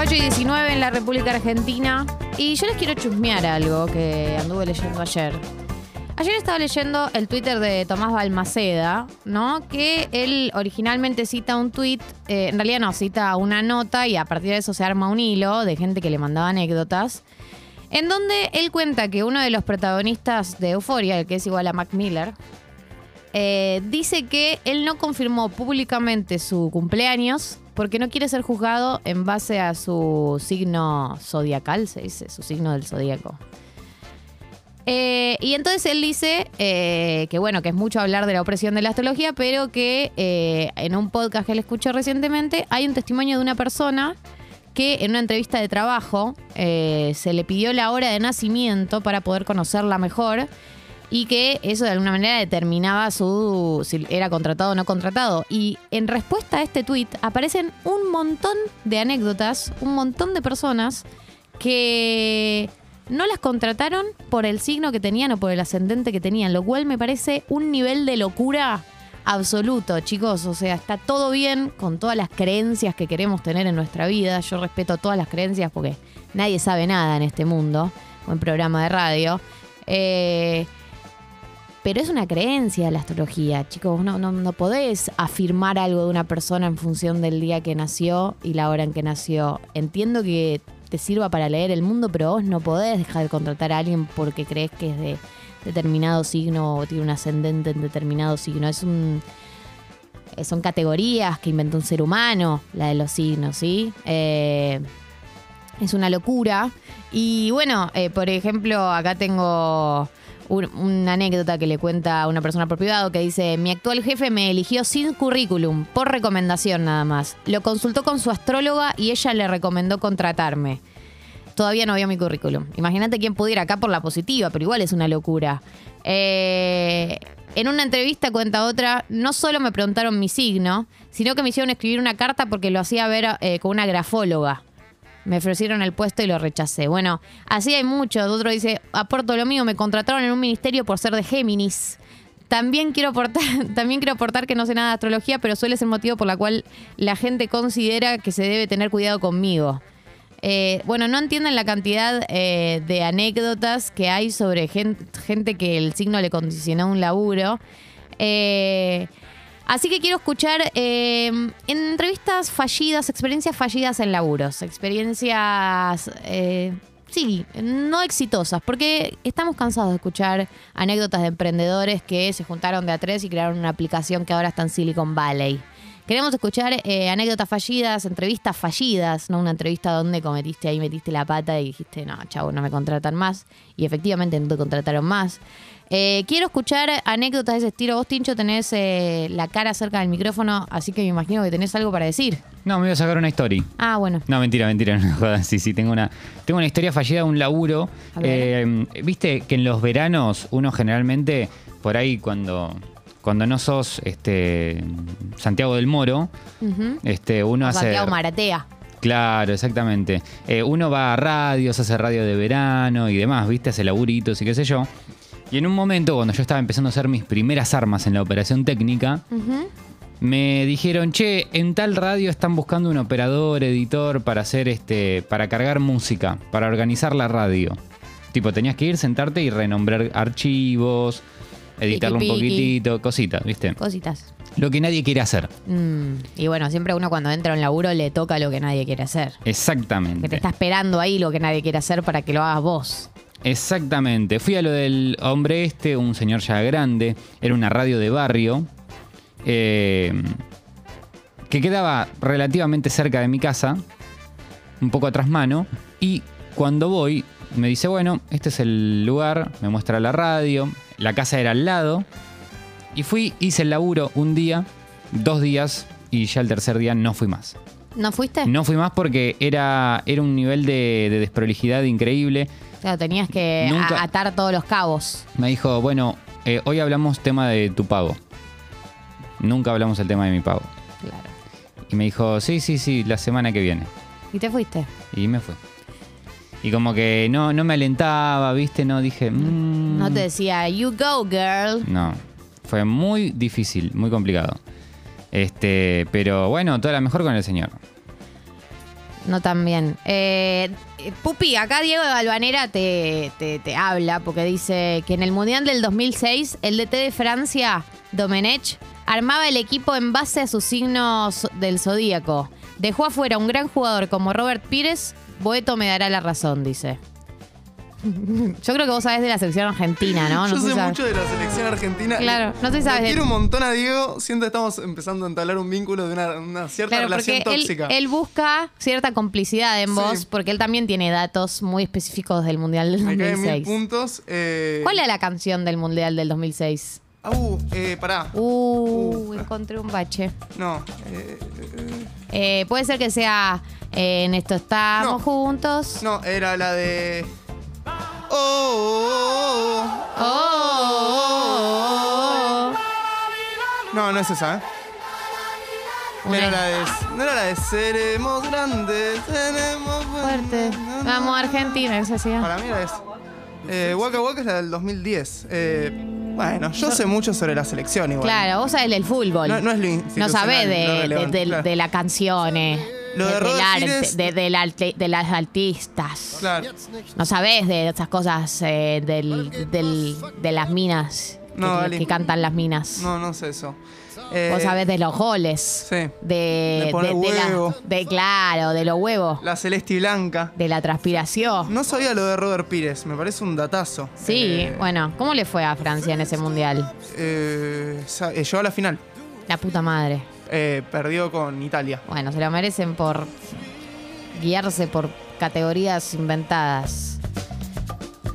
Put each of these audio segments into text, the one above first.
8 y 19 en la República Argentina. Y yo les quiero chusmear algo que anduve leyendo ayer. Ayer estaba leyendo el Twitter de Tomás Balmaceda, ¿no? Que él originalmente cita un tweet, eh, en realidad no, cita una nota y a partir de eso se arma un hilo de gente que le mandaba anécdotas. En donde él cuenta que uno de los protagonistas de Euforia, el que es igual a Mac Miller, eh, dice que él no confirmó públicamente su cumpleaños porque no quiere ser juzgado en base a su signo zodiacal, se dice, su signo del zodíaco. Eh, y entonces él dice eh, que bueno, que es mucho hablar de la opresión de la astrología, pero que eh, en un podcast que él escuchó recientemente hay un testimonio de una persona que en una entrevista de trabajo se le pidió la hora de nacimiento para poder conocerla mejor y que eso de alguna manera determinaba su si era contratado o no contratado. Y en respuesta a este tweet aparecen un montón de anécdotas, un montón de personas que no las contrataron por el signo que tenían o por el ascendente que tenían, lo cual me parece un nivel de locura absoluto, chicos. O sea, está todo bien con todas las creencias que queremos tener en nuestra vida. Yo respeto todas las creencias porque nadie sabe nada en este mundo. Buen programa de radio. Eh, pero es una creencia la astrología, chicos. No, no, no podés afirmar algo de una persona en función del día que nació y la hora en que nació. Entiendo que te sirva para leer el mundo, pero vos no podés dejar de contratar a alguien porque crees que es de determinado signo o tiene un ascendente en determinado signo. Es un. eh, Son categorías que inventó un ser humano, la de los signos, ¿sí? Eh, es una locura. Y bueno, eh, por ejemplo, acá tengo un- una anécdota que le cuenta a una persona por privado que dice, mi actual jefe me eligió sin currículum, por recomendación nada más. Lo consultó con su astróloga y ella le recomendó contratarme. Todavía no vio mi currículum. Imagínate quién pudiera acá por la positiva, pero igual es una locura. Eh, en una entrevista cuenta otra, no solo me preguntaron mi signo, sino que me hicieron escribir una carta porque lo hacía ver eh, con una grafóloga. Me ofrecieron el puesto y lo rechacé. Bueno, así hay muchos. Otro dice, aporto lo mío, me contrataron en un ministerio por ser de Géminis. También quiero aportar, que no sé nada de astrología, pero suele ser motivo por la cual la gente considera que se debe tener cuidado conmigo. Eh, bueno, no entienden la cantidad eh, de anécdotas que hay sobre gen- gente que el signo le condicionó un laburo. Eh, así que quiero escuchar eh, en entrevistas fallidas, experiencias fallidas en laburos, experiencias, eh, sí, no exitosas, porque estamos cansados de escuchar anécdotas de emprendedores que se juntaron de a tres y crearon una aplicación que ahora está en Silicon Valley. Queremos escuchar eh, anécdotas fallidas, entrevistas fallidas, no una entrevista donde cometiste ahí, metiste la pata y dijiste, no, chavo, no me contratan más. Y efectivamente no te contrataron más. Eh, quiero escuchar anécdotas de ese estilo. Vos, Tincho, tenés eh, la cara cerca del micrófono, así que me imagino que tenés algo para decir. No, me voy a sacar una story. Ah, bueno. No, mentira, mentira, no. Sí, sí, tengo una, tengo una historia fallida de un laburo. Eh, Viste que en los veranos uno generalmente, por ahí cuando, cuando no sos este, Santiago del Moro, este, uno hace... Santiago Maratea. Claro, exactamente. Eh, uno va a radios, hace radio de verano y demás, ¿viste? Hace laburitos y qué sé yo. Y en un momento, cuando yo estaba empezando a hacer mis primeras armas en la operación técnica, me dijeron, che, en tal radio están buscando un operador, editor para hacer este. para cargar música, para organizar la radio. Tipo, tenías que ir, sentarte y renombrar archivos, editarlo un Piqui, poquitito, cositas, ¿viste? Cositas. Lo que nadie quiere hacer. Mm, Y bueno, siempre uno cuando entra a un laburo le toca lo que nadie quiere hacer. Exactamente. Que te está esperando ahí lo que nadie quiere hacer para que lo hagas vos. Exactamente. Fui a lo del hombre este, un señor ya grande. Era una radio de barrio. eh, que quedaba relativamente cerca de mi casa. Un poco atrás mano. Y cuando voy, me dice, bueno, este es el lugar. Me muestra la radio. La casa era al lado. Y fui, hice el laburo un día, dos días. Y ya el tercer día no fui más. ¿No fuiste? No fui más porque era, era un nivel de, de desprolijidad increíble. O sea, tenías que Nunca- atar todos los cabos. Me dijo, bueno, eh, hoy hablamos tema de tu pago. Nunca hablamos el tema de mi pago. Claro. Y me dijo, sí, sí, sí, la semana que viene. ¿Y te fuiste? Y me fui. Y como que no, no me alentaba, ¿viste? No dije, mm, No te decía, you go, girl. No, fue muy difícil, muy complicado. Este, pero bueno, toda la mejor con el señor. No tan bien. Eh, Pupi, acá Diego de Balvanera te, te- te habla porque dice que en el Mundial del 2006 el DT de Francia, Domenech, armaba el equipo en base a sus signos del zodíaco. Dejó afuera un gran jugador como Robert Pires. Boeto me dará la razón, dice. Yo creo que vos sabés de la selección argentina, ¿no? No Yo sé mucho de la selección argentina. Claro, no sé sabes de- Quiero un montón a Diego. Siento que estamos empezando a entablar un vínculo de una, una cierta Claro, relación porque él, tóxica. él busca cierta complicidad en Sí. vos, porque él también tiene datos muy específicos del Mundial del Me caen mil 2006. puntos. Eh... ¿Cuál era la canción del Mundial del 2006? Ah, uh, eh, pará. Uh, Uh. encontré un bache. No. eh, eh, Eh, puede ser que sea En esto estamos No. juntos. no, era la de. Oh, oh, Oh, oh, oh. No, no es esa, ¿eh? Una- Era la de. No era la de seremos grandes, seremos fuerte. Vamos a Argentina, esa sí. Para mí era esa. Eh, Waka Waka es la del 2010. Eh, bueno, yo sé mucho sobre la selección igual. Claro, vos sabés del fútbol. No, no es lo No sabés de, de, de- claro. de las canciones. Lo de del arte, de, del arte- de las artistas. Claro. No sabés de esas cosas eh, del, del- de las minas No, que, que cantan las minas. No, no sé eso. Eh, Vos sabés de los goles. Sí. De, De poner de la- huevo. de- claro, de los huevos. La Celeste y Blanca. De la transpiración. No sabía lo de Robert Pires, me parece un datazo. Sí, Eh, bueno, ¿cómo le fue a Francia en ese mundial? eh, eh, llegó a la final. La puta madre. Eh, perdió con Italia. Bueno, se lo merecen por guiarse por categorías inventadas.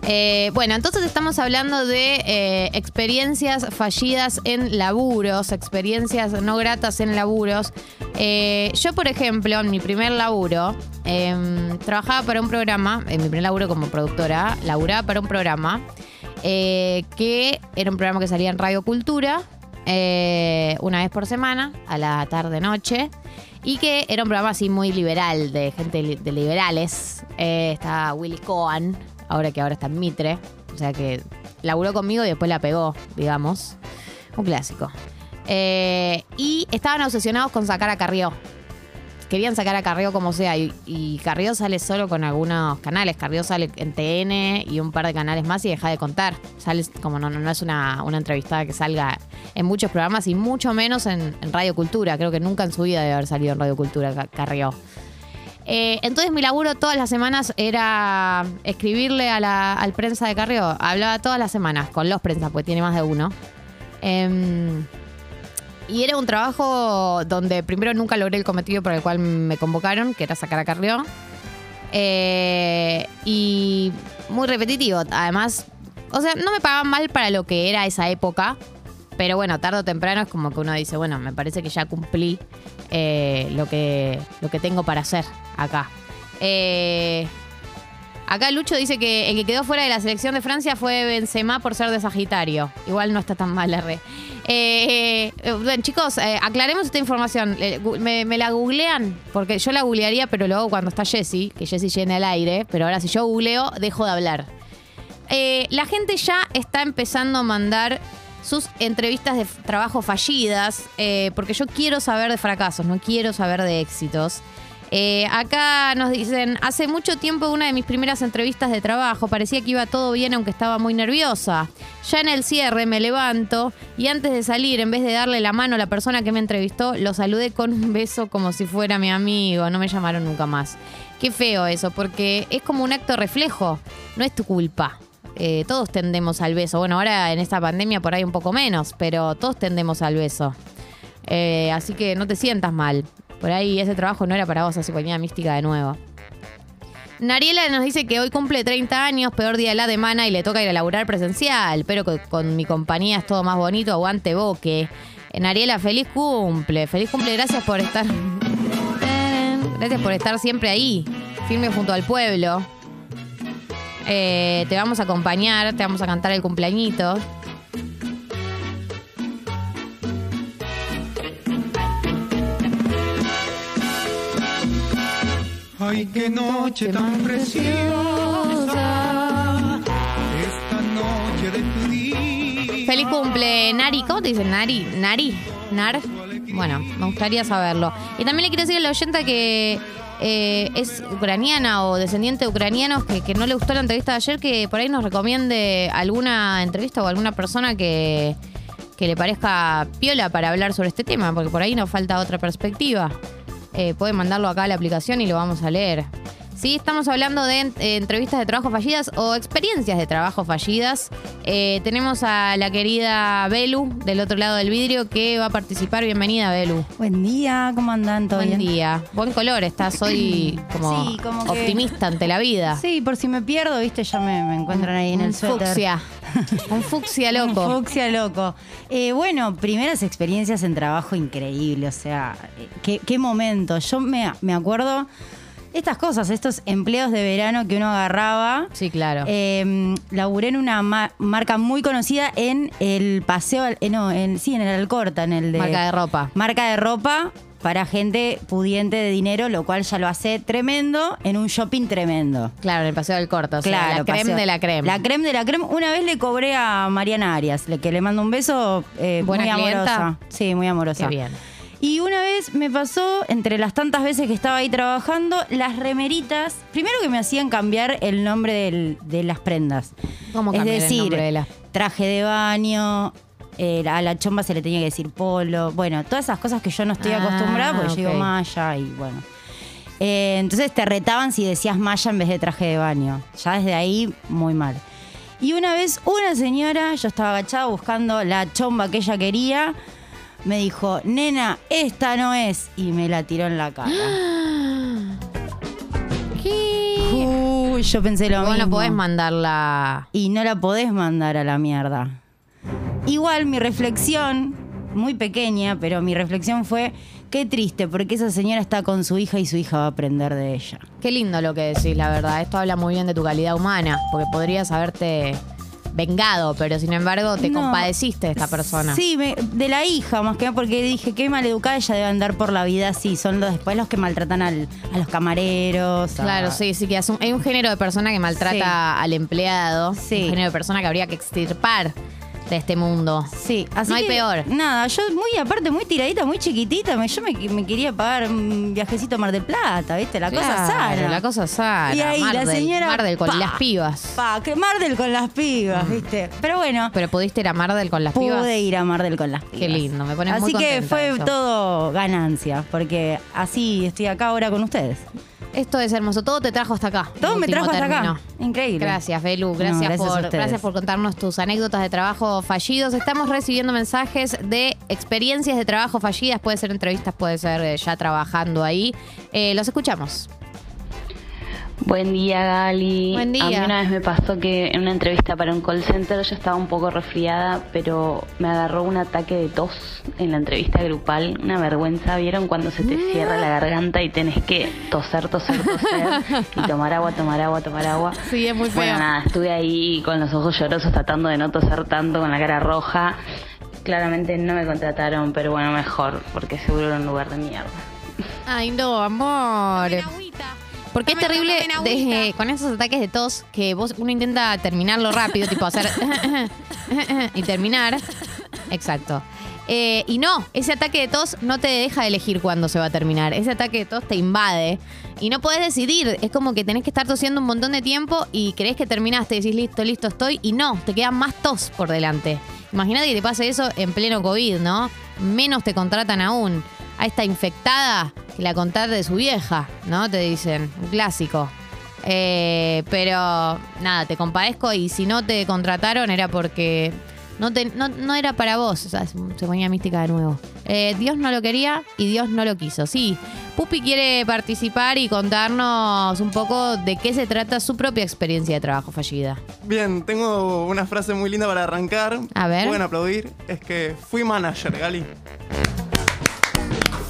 Eh, bueno, entonces estamos hablando de eh, experiencias fallidas en laburos, experiencias no gratas en laburos. Eh, yo, por ejemplo, en mi primer laburo, em, trabajaba para un programa, en mi primer laburo como productora, laburaba para un programa que era un programa que salía en Radio Cultura eh, una vez por semana, a la tarde-noche. Y que era un programa así muy liberal, de gente de liberales. Eh, estaba Willy Cohen, ahora que ahora está en Mitre. O sea que laburó conmigo y después la pegó, digamos. Un clásico. Eh, y estaban obsesionados con sacar a Carrió. Querían sacar a Carrió como sea. Y, Carrió sale solo con algunos canales. Carrió sale en TN y un par de canales más y deja de contar. Sale como no, no, es una, entrevistada que salga en muchos programas y mucho menos en, Radio Cultura. Creo que nunca en su vida debe haber salido en Radio Cultura Ca- Carrió. Eh, entonces mi laburo todas las semanas era escribirle a la, al prensa de Carrió. Hablaba todas las semanas con los prensas, porque tiene más de uno. Em, y era un trabajo donde primero nunca logré el cometido por el cual me convocaron, que era sacar a Carrió. Eh, y muy repetitivo. Además, o sea, no me pagaban mal para lo que era esa época. Pero bueno, tarde o temprano es como que uno dice, bueno, me parece que ya cumplí eh, lo, que, lo que tengo para hacer acá. Eh, acá Lucho dice que el que quedó fuera de la selección de Francia fue Benzema por ser de Sagitario. Igual no está tan mal, R. Eh, eh, bueno, chicos, eh, aclaremos esta información. Me, me la googlean, porque yo la googlearía, pero luego cuando está Jessy, que Jessy llena el aire, pero ahora si yo googleo, dejo de hablar. Eh, la gente ya está empezando a mandar sus entrevistas de trabajo fallidas, eh, porque yo quiero saber de fracasos, no quiero saber de éxitos. Eh, acá nos dicen, hace mucho tiempo una de mis primeras entrevistas de trabajo parecía que iba todo bien aunque estaba muy nerviosa. Ya en el cierre me levanto y antes de salir, en vez de darle la mano a la persona que me entrevistó, lo saludé con un beso como si fuera mi amigo, no me llamaron nunca más. Qué feo eso, porque es como un acto reflejo, no es tu culpa. Eh, todos tendemos al beso. Bueno, ahora en esta pandemia por ahí un poco menos, pero todos tendemos al beso. Eh, así que no te sientas mal. Por ahí ese trabajo no era para vos, así ponía mística de nuevo. Nariela nos dice que hoy cumple 30 años, peor día de la semana y le toca ir a laburar presencial, pero con, con mi compañía es todo más bonito, aguante boque. Eh, Nariela, feliz cumple, feliz cumple, gracias por estar. Gracias por estar siempre ahí, firme junto al pueblo. Eh, te vamos a acompañar, te vamos a cantar el cumpleañito. Ay, qué noche tan preciosa, esta noche de tu día. Feliz cumple, Nari. ¿Cómo te dicen? Nari. Nari. Nar. Bueno, me gustaría saberlo. Y también le quiero decir a la oyenta que eh, es ucraniana o descendiente de ucranianos que, que no le gustó la entrevista de ayer, que por ahí nos recomiende alguna entrevista o alguna persona que, que le parezca piola para hablar sobre este tema, porque por ahí nos falta otra perspectiva. Eh, puede mandarlo acá a la aplicación y lo vamos a leer. Sí, estamos hablando de eh, entrevistas de trabajo fallidas o experiencias de trabajo fallidas. Eh, tenemos a la querida Belu del otro lado del vidrio que va a participar. Bienvenida, Belu. Buen día, ¿cómo andan? ¿Todo Buen bien? día. Buen color, estás hoy como, Sí, como que- optimista ante la vida. Sí, por si me pierdo, viste, ya me, me encuentran ahí en el suéter. fucsia. Un fucsia Un loco. fucsia loco. Eh, bueno, primeras experiencias en trabajo increíble, o sea, eh, qué, qué momento. Yo me, me acuerdo estas cosas, estos empleos de verano que uno agarraba. Sí, claro. Eh, laburé en una ma- marca muy conocida en el paseo, eh, no, en, sí, en el Alcorta, en el de... Marca de ropa. Marca de ropa para gente pudiente de dinero, lo cual ya lo hace tremendo en un shopping tremendo. Claro, en el paseo del corto. O sea, Claro, la creme paseo. de la creme. La creme de la creme. Una vez le cobré a Mariana Arias, le, que le mando un beso. eh, ¿Buena muy clienta? amorosa. Sí, muy amorosa. Qué bien. Y una vez me pasó, entre las tantas veces que estaba ahí trabajando, las remeritas. Primero que me hacían cambiar el nombre del- de las prendas. ¿Cómo es cambiar el decir, nombre de la- traje de baño. Eh, a la chomba se le tenía que decir polo. Bueno, todas esas cosas que yo no estoy Ah, acostumbrada porque ok. yo digo malla y bueno. Eh, entonces te retaban si decías malla en vez de traje de baño. Ya desde ahí, muy mal. Y una vez una señora, yo estaba agachada buscando la chomba que ella quería, me dijo, nena, esta no es. Y me la tiró en la cara. ¿Qué? Uy, yo pensé lo Vos no mismo. podés mandarla. y no la podés mandar a la mierda. Igual mi reflexión, muy pequeña, pero mi reflexión fue, qué triste, porque esa señora está con su hija y su hija va a aprender de ella. Qué lindo lo que decís, la verdad. Esto habla muy bien de tu calidad humana, porque podrías haberte vengado, pero sin embargo te No. compadeciste de esta persona. Sí, me- de la hija más que nada, porque dije, qué maleducada ella debe andar por la vida así. Son los, después los que maltratan al- a los camareros. a- Claro, sí, sí, que es un- hay un género de persona que maltrata Sí. al empleado. Sí. Un género de persona que habría que extirpar de este mundo. Sí, así No hay que, peor. Nada, yo muy aparte, muy tiradita, muy chiquitita, me- yo me, me quería pagar un viajecito a Mar del Plata, ¿viste? La cosa sana. La cosa sana. Y ahí la Mardel, señora. Mardel con pa, las pibas. Pa, que Mardel con las pibas, ¿viste? Pero bueno, Pero pudiste ir a Mardel con las pibas. pude ir a Mardel con las pibas. Qué lindo, me pones Así muy que contenta fue eso. todo ganancia, porque así estoy acá ahora con ustedes. Esto es hermoso. Todo te trajo hasta acá. Todo me trajo hasta término. acá. Increíble. Gracias, Belu. No, Gracias, por, gracias por contarnos tus anécdotas de trabajo fallidos. Estamos recibiendo mensajes de experiencias de trabajo fallidas. Puede ser entrevistas, puede ser eh, ya trabajando ahí. Eh, los escuchamos. Buen día, Gali. Buen día. A mí una vez me pasó que en una entrevista para un call center yo estaba un poco resfriada, pero me agarró un ataque de tos en la entrevista grupal. Una vergüenza. ¿Vieron cuando se te cierra la garganta y tenés que toser, toser, toser? y tomar agua, tomar agua, tomar agua. Sí, es muy Bueno, nada, estuve ahí con los ojos llorosos tratando de no toser tanto, con la cara roja. Claramente no me contrataron, pero bueno, mejor, porque seguro era un lugar de mierda. Ay, no, amor. Porque es terrible con esos ataques de tos que vos uno intenta terminarlo rápido, tipo hacer y terminar. Exacto. Eh, y no, ese ataque de tos no te deja elegir cuándo se va a terminar. Ese ataque de tos te invade y no podés decidir. Es como que tenés que estar tosiendo un montón de tiempo y crees que terminaste, decís listo, listo estoy y no, te queda más tos por delante. Imagínate que te pase eso en pleno COVID, ¿no? Menos te contratan aún. A esta infectada la contar de su vieja, ¿no? Te dicen, un clásico. Eh, pero nada, te compadezco y si no te contrataron era porque no, te- no, no era para vos. O sea, se se ponía mística de nuevo. Eh, Dios no lo quería y Dios no lo quiso. Sí, Pupi quiere participar y contarnos un poco de qué se trata su propia experiencia de trabajo fallida. Bien, tengo una frase muy linda para arrancar. A ver. Pueden aplaudir. Es que fui manager, Gali.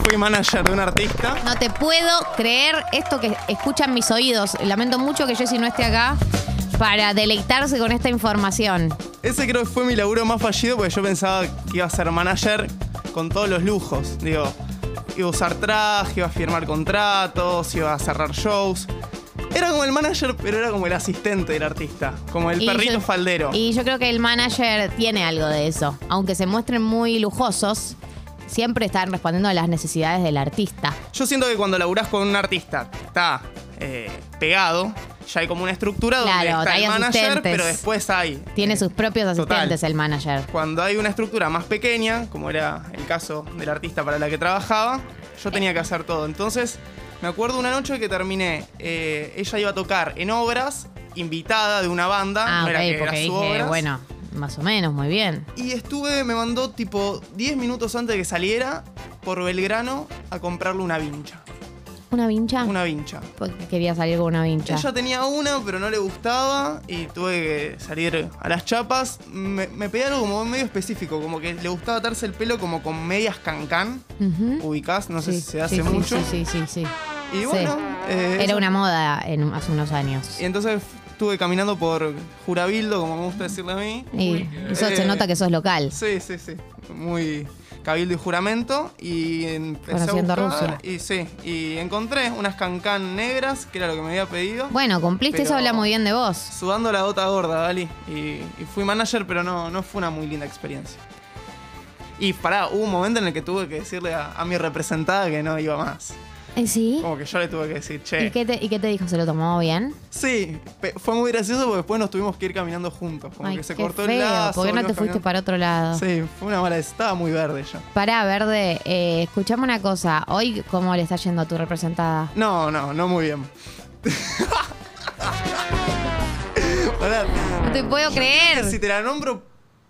Fui manager de un artista. No te puedo creer esto que escuchan mis oídos. Lamento mucho que Jessy no esté acá para deleitarse con esta información. Ese creo que fue mi laburo más fallido porque yo pensaba que iba a ser manager con todos los lujos. Digo, iba a usar traje, iba a firmar contratos, iba a cerrar shows. Era como el manager, pero era como el asistente del artista, como el Y perrito yo- faldero. Y yo creo que el manager tiene algo de eso. Aunque se muestren muy lujosos, siempre están respondiendo a las necesidades del artista. Yo siento que cuando laburás con un artista está eh, pegado. Ya hay como una estructura donde Claro, está hay el manager, asistentes. pero después hay. Tiene eh, sus propios total. asistentes el manager. Cuando hay una estructura más pequeña, como era el caso del artista para la que trabajaba, yo tenía que hacer todo. Entonces, me acuerdo una noche que terminé, eh, ella iba a tocar en obras, invitada de una banda, Ah, no ok, era que porque era su dije, obras. bueno, más o menos, muy bien. Y estuve, me mandó tipo 10 minutos antes de que saliera por Belgrano a comprarle una vincha. ¿Una vincha? Una vincha. Porque quería salir con una vincha. Ella tenía una, pero no le gustaba y tuve que salir a las chapas. Me, me pedí algo como medio específico, como que le gustaba atarse el pelo como con medias cancán. Ujú. Ubicás, no sé Sí, si se hace sí, sí, mucho. Sí, sí, sí, sí. Y Sí. bueno, eh, Era eso- una moda en, hace unos años. Y entonces estuve caminando por Jurabildo, como me gusta decirle a mí. Y eso se Eh, nota que sos local. Sí, sí, sí. Muy cabildo y juramento. Y empecé Conociendo a buscar. Rusia. Y sí, y encontré unas cancán negras, que era lo que me había pedido. Bueno, cumpliste, eso habla muy bien de vos. Sudando la gota gorda, Dali. Y, y fui manager, pero no, no fue una muy linda experiencia. Y pará, hubo un momento en el que tuve que decirle a, a mi representada que no iba más. ¿Eh, ¿Sí? Como que yo le tuve que decir, che. ¿Y qué, te, ¿Y qué te dijo? ¿Se lo tomó bien? Sí, fue muy gracioso porque después nos tuvimos que ir caminando juntos. Como Ay, que se qué cortó feo. el lazo. ¿Por qué no te fuiste caminando. para otro lado? Sí, fue una mala. Estaba muy verde ya. Pará, Verde, eh, escuchame una cosa. Hoy, ¿cómo le está yendo a tu representada? No, no, no muy bien. Pará, No te puedo creer. si te la nombro,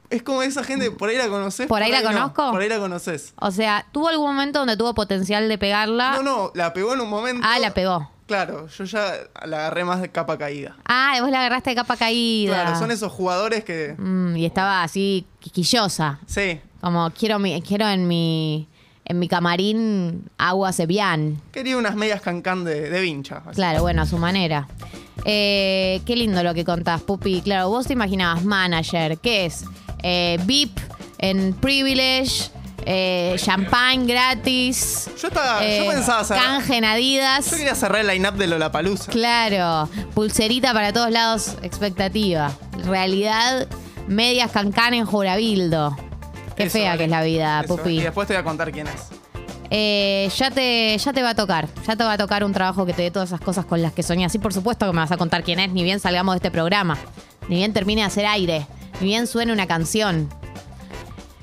es como esa gente, por ahí la conoces. ¿Por ahí la no, conozco? por ahí la conoces. O sea, ¿tuvo algún momento donde tuvo potencial de pegarla? No, no, la pegó en un momento. Ah, la pegó. Claro, yo ya la agarré más de capa caída. Ah, vos la agarraste de capa caída. Claro, son esos jugadores que. Mm, y estaba así quisquillosa. Sí, Como quiero mi, quiero en mi en mi camarín agua Sebian. quería unas medias cancán de, de vincha. así. Claro, bueno, a su manera. Eh, qué lindo lo que contás, Pupi. Claro, vos te imaginabas manager, ¿qué es? Eh, VIP en Privilege, eh, champagne gratis. Yo estaba. eh, yo pensaba cerrar. canje en Adidas. Yo quería cerrar el line-up de Lollapalooza. Claro, pulserita para todos lados, expectativa. Realidad, medias cancán en Jurabildo. Qué Eso, fea que es la vida, eso. Pupi. Y después te voy a contar quién es. Eh, ya, te, ya te va a tocar. Ya te va a tocar un trabajo que te dé todas esas cosas con las que soñás. Y por supuesto que me vas a contar quién es, ni bien salgamos de este programa. Ni bien termine de hacer aire. Bien suene una canción.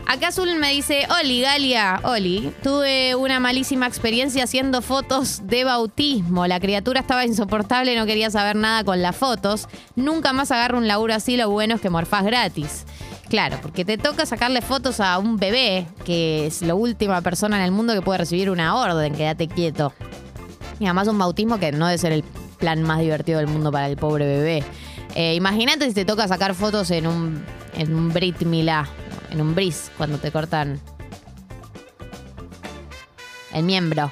Acá Azul me dice, Oli, Galia, Oli, tuve una malísima experiencia haciendo fotos de bautismo. La criatura estaba insoportable, no quería saber nada con las fotos. Nunca más agarro un laburo así, lo bueno es que morfás gratis. Claro, porque te toca sacarle fotos a un bebé, que es la última persona en el mundo que puede recibir una orden, quédate quieto. Y además un bautismo que no debe ser el plan más divertido del mundo para el pobre bebé. Eh, Imagínate si te toca sacar fotos en un, en un Brit Milá, en un bris, cuando te cortan el miembro,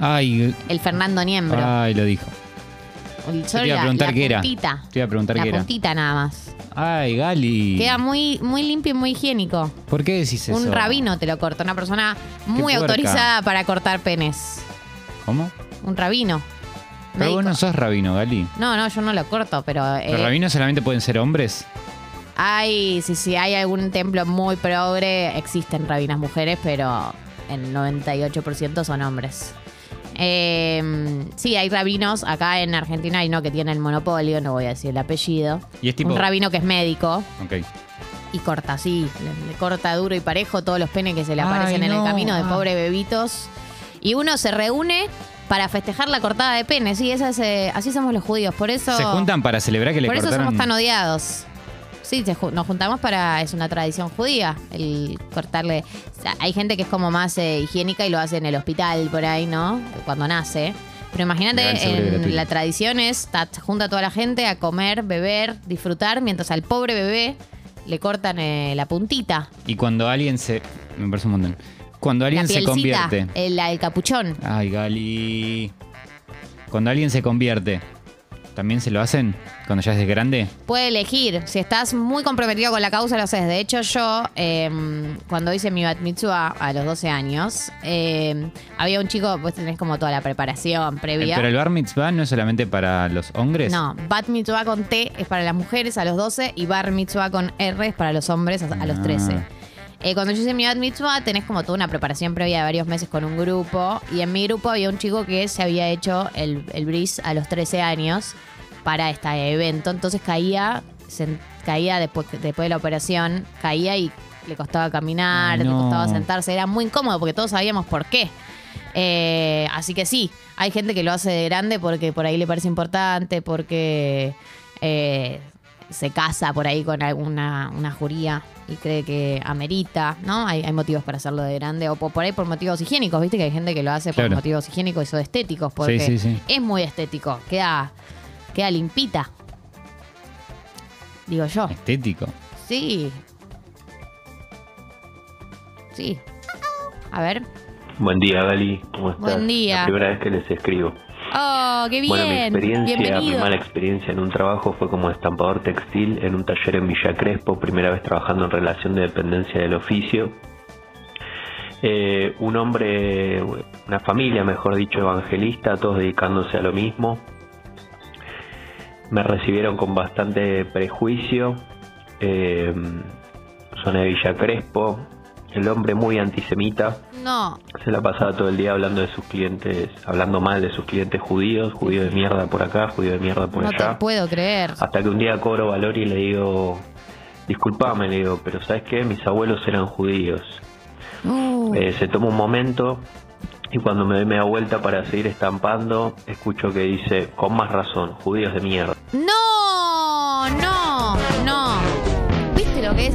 Ay, el Fernando Niembro. ay, lo dijo. El- te iba a la- preguntar la qué era. puntita. Te iba a preguntar la qué era. puntita nada más. Ay, Gali. Queda muy, muy limpio y muy higiénico. ¿Por qué decís eso? Un rabino te lo corta, una persona muy puerca. autorizada para cortar penes. ¿Cómo? Un rabino. Pero vos no sos rabino, Gali. No, no, yo no lo corto, pero. ¿Los eh, rabinos solamente pueden ser hombres? hay, sí, sí, hay algún templo muy progre, existen rabinas mujeres, pero el 98% son hombres. Eh, sí, hay rabinos, acá en Argentina hay uno que tiene el monopolio, no voy a decir el apellido. Y es tipo- Un rabino que es médico Ok. y corta así, le, le corta duro y parejo todos los penes que se le Ay, aparecen en el no. camino de Ah. pobres bebitos. Y uno se reúne para festejar la cortada de penes, sí, esa es, eh, así somos los judíos, por eso... Se juntan para celebrar que le Por eso cortaron... somos tan odiados. Sí, se ju- nos juntamos para. Es una tradición judía el cortarle. o sea, hay gente que es como más eh, higiénica y lo hace en el hospital por ahí, ¿no? Cuando nace. Pero imagínate, Legal, seguro y en la tradición es ta- junta a toda la gente a comer, beber, disfrutar, mientras al pobre bebé le cortan eh, la puntita. Y cuando alguien se... Me parece un montón. Cuando alguien la se convierte... el, el capuchón. Ay, Gali. Cuando alguien se convierte, ¿también se lo hacen? Cuando ya es de grande. Puede elegir. Si estás muy comprometido con la causa, lo haces. De hecho, yo, eh, cuando hice mi bat mitzvah a los 12 años, eh, había un chico, vos tenés como toda la preparación previa. Pero el bar mitzvah no es solamente para los hombres. No, bat mitzvah con T es para las mujeres a los 12 y bar mitzvah con R es para los hombres a, los Ah. 13. Eh, cuando yo hice mi bat mitzvah, tenés como toda una preparación previa de varios meses con un grupo. Y en mi grupo había un chico que se había hecho el, el bris a los 13 años para este evento. Entonces caía, se- caía después, después de la operación, caía y le costaba caminar, le costaba sentarse. Era muy incómodo porque todos sabíamos por qué. Eh, así que sí, hay gente que lo hace de grande porque por ahí le parece importante, porque eh, se casa por ahí con alguna una juría y cree que amerita, ¿no? Hay, hay motivos para hacerlo de grande o por, por ahí por motivos higiénicos, ¿viste? Que hay gente que lo hace por Claro. motivos higiénicos o estéticos, porque sí, sí. es muy estético, queda, queda limpita. Digo yo. Estético. Sí. Sí. A ver. Buen día, Gali. ¿Cómo estás? Buen día. La primera vez que les escribo. Oh, qué bien. Bueno, mi experiencia, mi mala experiencia en un trabajo fue como estampador textil en un taller en Villa Crespo, primera vez trabajando en relación de dependencia del oficio. Eh, un hombre, una familia, mejor dicho, evangelista, todos dedicándose a lo mismo. Me recibieron con bastante prejuicio. Eh, zona de Villa Crespo. El hombre muy antisemita. No. Se la pasaba todo el día hablando de sus clientes, hablando mal de sus clientes judíos, judío de mierda por acá, judío de mierda por No te allá. puedo creer. Hasta que un día cobro valor y le digo, disculpame, le digo, pero ¿sabes qué? Mis abuelos eran judíos. Uh, Eh, se toma un momento y cuando me doy media vuelta para seguir estampando, escucho que dice, con más razón, judíos de mierda. No,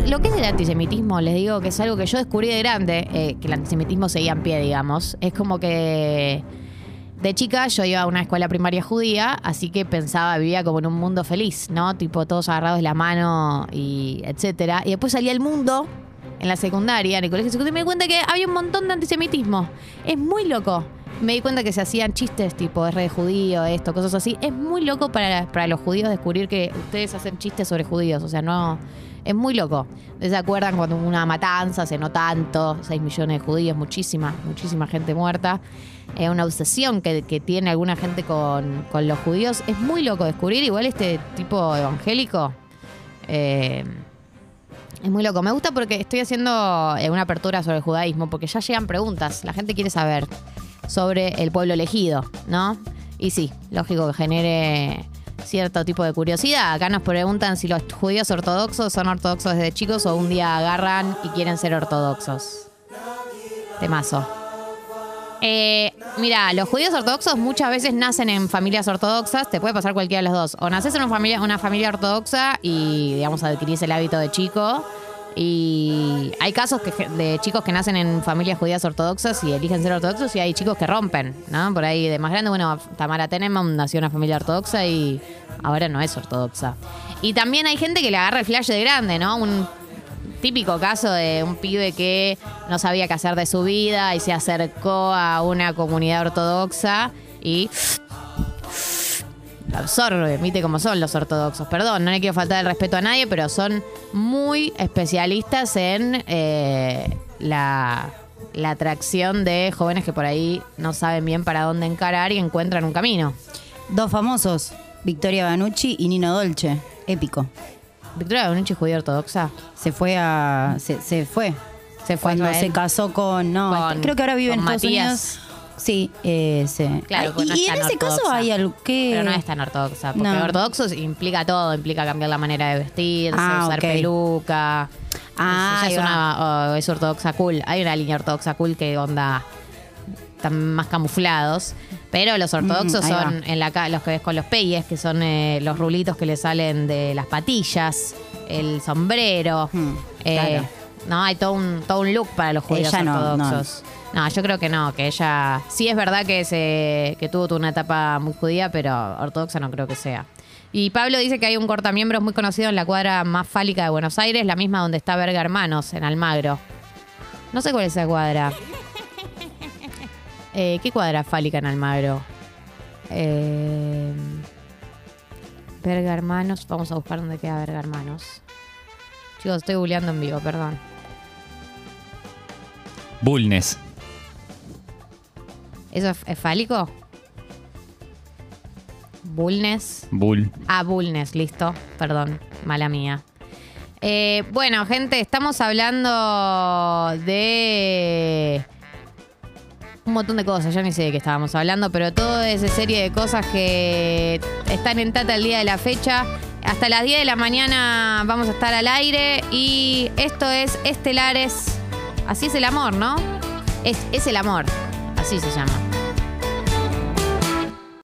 lo que es? El antisemitismo, les digo que es algo que yo descubrí de grande, eh, que el antisemitismo seguía en pie, digamos. Es como que de chica yo iba a una escuela primaria judía, así que pensaba, vivía como en un mundo feliz, ¿no? Tipo todos agarrados de la mano y etcétera. Y después salía al mundo en la secundaria, en el colegio secundario, y me di cuenta que había un montón de antisemitismo. Es muy loco. Me di cuenta que se hacían chistes tipo re de judío, esto, cosas así. Es muy loco para, para los judíos descubrir que ustedes hacen chistes sobre judíos. O sea, no. Es muy loco. ¿Se acuerdan cuando hubo una matanza, hace no tanto, 6 millones de judíos, muchísima, muchísima gente muerta? Es una obsesión que, que tiene alguna gente con, con los judíos. Es muy loco descubrir. Igual este tipo evangélico. eh, es muy loco. Me gusta porque estoy haciendo eh, una apertura sobre el judaísmo, porque ya llegan preguntas. La gente quiere saber sobre el pueblo elegido, ¿no? Y sí, lógico que genere cierto tipo de curiosidad. Acá nos preguntan si los judíos ortodoxos son ortodoxos desde chicos o un día agarran y quieren ser ortodoxos. Temazo. Eh, mira, los judíos ortodoxos muchas veces nacen en familias ortodoxas, te puede pasar cualquiera de los dos. O naces en una familia, una familia ortodoxa y, digamos, adquirís el hábito de chico. Y hay casos de chicos que nacen en familias judías ortodoxas y eligen ser ortodoxos y hay chicos que rompen, ¿no? Por ahí de más grande, bueno, Tamara Teneman nació en una familia ortodoxa y ahora no es ortodoxa. Y también hay gente que le agarra el flash de grande, ¿no? Un típico caso de un pibe que no sabía qué hacer de su vida y se acercó a una comunidad ortodoxa y lo absorbe, viste cómo son los ortodoxos. Perdón, no le quiero faltar el respeto a nadie, pero son muy especialistas en eh, la, la atracción de jóvenes que por ahí no saben bien para dónde encarar y encuentran un camino. Dos famosos, Victoria Banucci y Nino Dolce. Épico. Victoria Bonucci, judía ortodoxa. Se fue a. Se, se fue. Se fue a Cuando se casó con. No, Con- creo que ahora vive en Estados Matías. Unidos. Sí, eh, sí. Claro, no y, es en ese caso hay algo que. Pero no es tan ortodoxa, porque No. ortodoxo implica todo, implica cambiar la manera de vestirse, Ah, usar ok. peluca. Ah, Ella es, ahí una, oh, es ortodoxa cool. Hay una línea ortodoxa cool que onda están más camuflados. Pero los ortodoxos Mm, ahí son en la ca- los que ves con los peyes, que son eh, los rulitos que le salen de las patillas, el sombrero. Mm, eh, claro. No, hay todo un, todo un look para los judíos Ella no, ortodoxos. No, yo creo que no, que ella sí es verdad que se que tuvo una etapa muy judía, pero ortodoxa no creo que sea. Y Pablo dice que hay un cortamiembros muy conocido en la cuadra más fálica de Buenos Aires, la misma donde está Verga Hermanos, en Almagro. No sé cuál es esa cuadra. Eh, ¿Qué cuadra fálica en Almagro? Eh, Verga Hermanos, vamos a buscar dónde queda Verga Hermanos. Chicos, estoy googleando en vivo, perdón. Bulnes. ¿Eso es, es fálico? Bulnes. Bull. Ah, Bulnes, listo. Perdón, mala mía. Eh, bueno, gente, estamos hablando de un montón de cosas, ya ni sé de qué estábamos hablando, pero toda esa serie de cosas que están en Tata el día de la fecha. Hasta las 10 de la mañana vamos a estar al aire y esto es Estelares. Así es el amor, ¿no? Es, es el amor, así se llama.